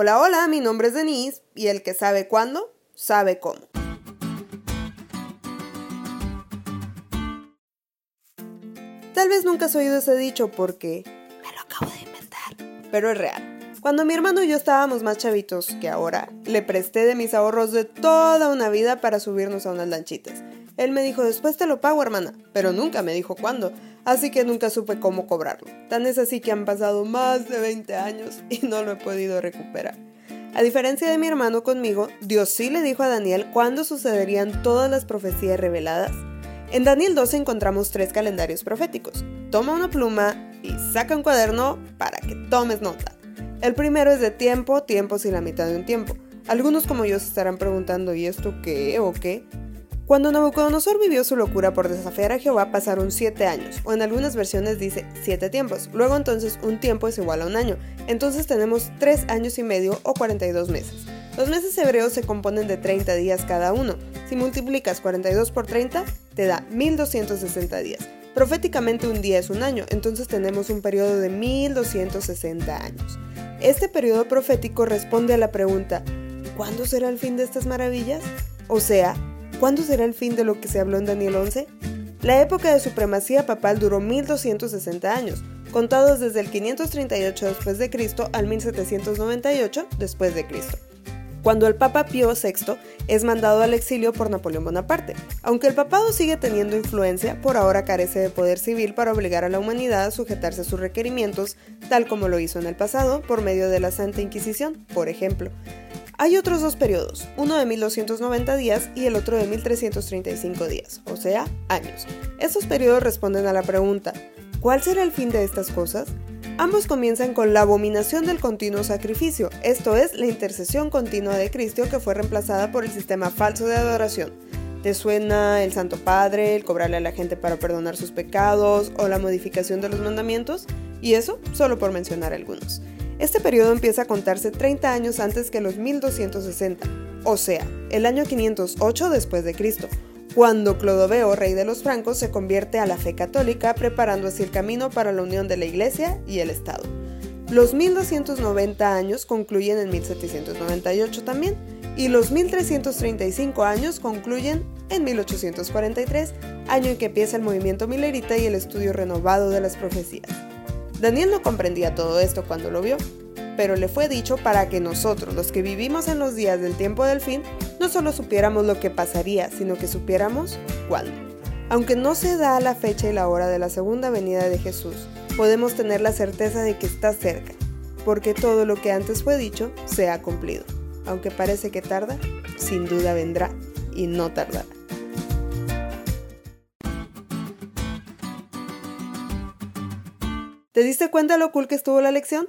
Hola, hola, mi nombre es Denise y el que sabe cuándo, sabe cómo. Tal vez nunca has oído ese dicho porque me lo acabo de inventar, pero es real. Cuando mi hermano y yo estábamos más chavitos que ahora, le presté de mis ahorros de toda una vida para subirnos a unas lanchitas. Él me dijo, después te lo pago, hermana, pero nunca me dijo cuándo, así que nunca supe cómo cobrarlo. Tan es así que han pasado más de 20 años y no lo he podido recuperar. A diferencia de mi hermano conmigo, Dios sí le dijo a Daniel cuándo sucederían todas las profecías reveladas. En Daniel 12 encontramos tres calendarios proféticos. Toma una pluma y saca un cuaderno para que tomes nota. El primero es de tiempo, tiempos y la mitad de un tiempo. Algunos como yo se estarán preguntando ¿y esto qué o qué? Cuando Nabucodonosor vivió su locura por desafiar a Jehová pasaron siete años, o en algunas versiones dice siete tiempos. Luego entonces un tiempo es igual a un año. Entonces tenemos tres años y medio o 42 meses. Los meses hebreos se componen de 30 días cada uno. Si multiplicas 42 por 30, te da 1260 días. Proféticamente un día es un año, entonces tenemos un periodo de 1260 años. Este periodo profético responde a la pregunta, ¿cuándo será el fin de estas maravillas? O sea, ¿Cuándo será el fin de lo que se habló en Daniel 11? La época de supremacía papal duró 1260 años, contados desde el 538 después de Cristo al 1798 después de Cristo. Cuando el Papa Pío VI es mandado al exilio por Napoleón Bonaparte. Aunque el papado sigue teniendo influencia, por ahora carece de poder civil para obligar a la humanidad a sujetarse a sus requerimientos, tal como lo hizo en el pasado por medio de la Santa Inquisición, por ejemplo. Hay otros dos periodos, uno de 1290 días y el otro de 1335 días, o sea, años. Estos periodos responden a la pregunta, ¿cuál será el fin de estas cosas? Ambos comienzan con la abominación del continuo sacrificio, esto es, la intercesión continua de Cristo que fue reemplazada por el sistema falso de adoración. ¿Te suena el Santo Padre, el cobrarle a la gente para perdonar sus pecados o la modificación de los mandamientos? Y eso solo por mencionar algunos. Este periodo empieza a contarse 30 años antes que los 1260, o sea, el año 508 después de Cristo, cuando Clodoveo, rey de los francos, se convierte a la fe católica, preparando así el camino para la unión de la Iglesia y el Estado. Los 1290 años concluyen en 1798 también, y los 1335 años concluyen en 1843, año en que empieza el movimiento milerita y el estudio renovado de las profecías. Daniel no comprendía todo esto cuando lo vio, pero le fue dicho para que nosotros, los que vivimos en los días del tiempo del fin, no solo supiéramos lo que pasaría, sino que supiéramos cuándo. Aunque no se da la fecha y la hora de la segunda venida de Jesús, podemos tener la certeza de que está cerca, porque todo lo que antes fue dicho se ha cumplido. Aunque parece que tarda, sin duda vendrá y no tardará. ¿Te diste cuenta lo cool que estuvo la lección?